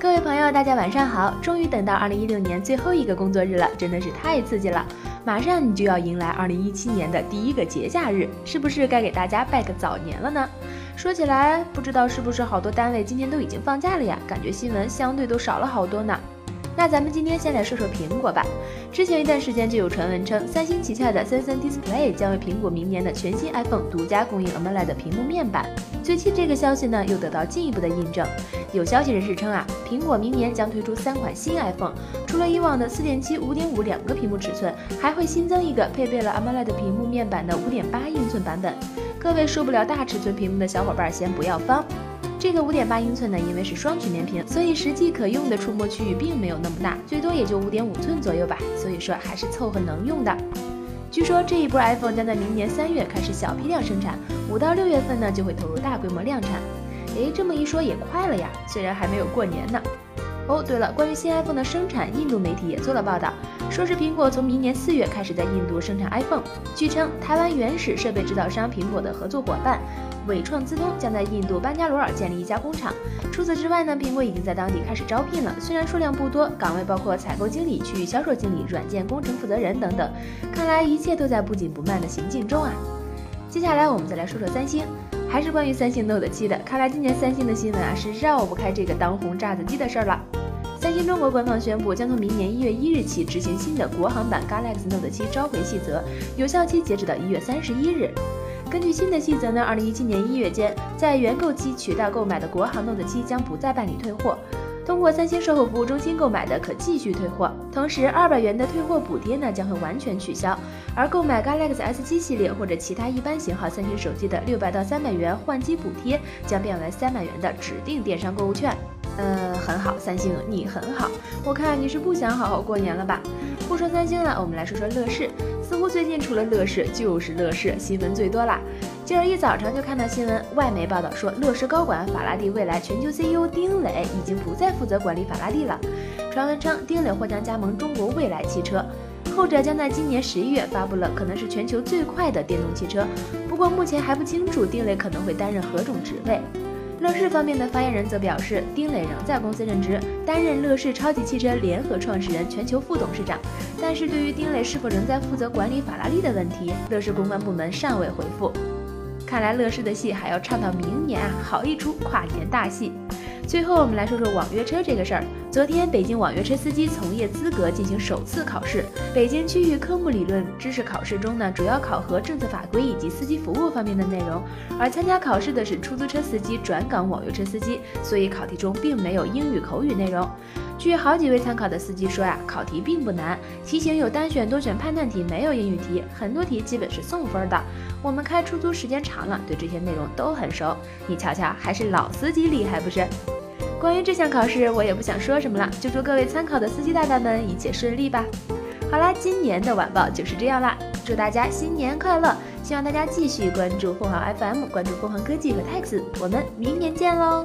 各位朋友，大家晚上好！终于等到二零一六年最后一个工作日了，真的是太刺激了！马上你就要迎来二零一七年的第一个节假日，是不是该给大家拜个早年了呢？说起来，不知道是不是好多单位今天都已经放假了呀？感觉新闻相对都少了好多呢。那咱们今天先来说说苹果吧。之前一段时间就有传闻称，三星旗下的三星 Display 将为苹果明年的全新 iPhone 独家供应 AMOLED 屏幕面板。最近这个消息呢，又得到进一步的印证。有消息人士称啊，苹果明年将推出三款新 iPhone，除了以往的4.7、5.5两个屏幕尺寸，还会新增一个配备了 AMOLED 屏幕面板的5.8英寸版本。各位受不了大尺寸屏幕的小伙伴先不要慌。这个五点八英寸呢，因为是双曲面屏，所以实际可用的触摸区域并没有那么大，最多也就五点五寸左右吧，所以说还是凑合能用的。据说这一波 iPhone 将在明年三月开始小批量生产，五到六月份呢就会投入大规模量产。诶，这么一说也快了呀，虽然还没有过年呢。哦，对了，关于新 iPhone 的生产，印度媒体也做了报道，说是苹果从明年四月开始在印度生产 iPhone。据称，台湾原始设备制造商苹果的合作伙伴。伟创资通将在印度班加罗尔建立一家工厂。除此之外呢，苹果已经在当地开始招聘了，虽然数量不多，岗位包括采购经理、区域销售经理、软件工程负责人等等。看来一切都在不紧不慢的行进中啊。接下来我们再来说说三星，还是关于三星 Note 7的。看来今年三星的新闻啊是绕不开这个当红炸子鸡的事儿了。三星中国官方宣布，将从明年一月一日起执行新的国行版 Galaxy Note 7召回细则，有效期截止到一月三十一日。根据新的细则呢，二零一七年一月间，在原购机渠道购买的国行 Note 7将不再办理退货，通过三星售后服务中心购买的可继续退货。同时，二百元的退货补贴呢将会完全取消，而购买 Galaxy S7 系列或者其他一般型号三星手机的六百到三百元换机补贴将变为三百元的指定电商购物券。呃，很好，三星你很好，我看你是不想好好过年了吧？不说三星了，我们来说说乐视。似乎最近除了乐视就是乐视，新闻最多啦。今儿一早上就看到新闻，外媒报道说，乐视高管法拉第未来全球 CEO 丁磊已经不再负责管理法拉第了。传闻称，丁磊或将加盟中国未来汽车，后者将在今年十一月发布了可能是全球最快的电动汽车。不过目前还不清楚丁磊可能会担任何种职位。乐视方面的发言人则表示，丁磊仍在公司任职，担任乐视超级汽车联合创始人、全球副董事长。但是对于丁磊是否仍在负责管理法拉利的问题，乐视公关部门尚未回复。看来乐视的戏还要唱到明年啊，好一出跨年大戏。最后，我们来说说网约车这个事儿。昨天，北京网约车司机从业资格进行首次考试。北京区域科目理论知识考试中呢，主要考核政策法规以及司机服务方面的内容。而参加考试的是出租车司机转岗网约车司机，所以考题中并没有英语口语内容。据好几位参考的司机说呀，考题并不难，题型有单选、多选、判断题，没有英语题，很多题基本是送分的。我们开出租时间长了，对这些内容都很熟。你瞧瞧，还是老司机厉害不是？关于这项考试，我也不想说什么了，就祝各位参考的司机大大们一切顺利吧。好啦，今年的晚报就是这样啦，祝大家新年快乐，希望大家继续关注凤凰 FM，关注凤凰科技和 Tax，我们明年见喽。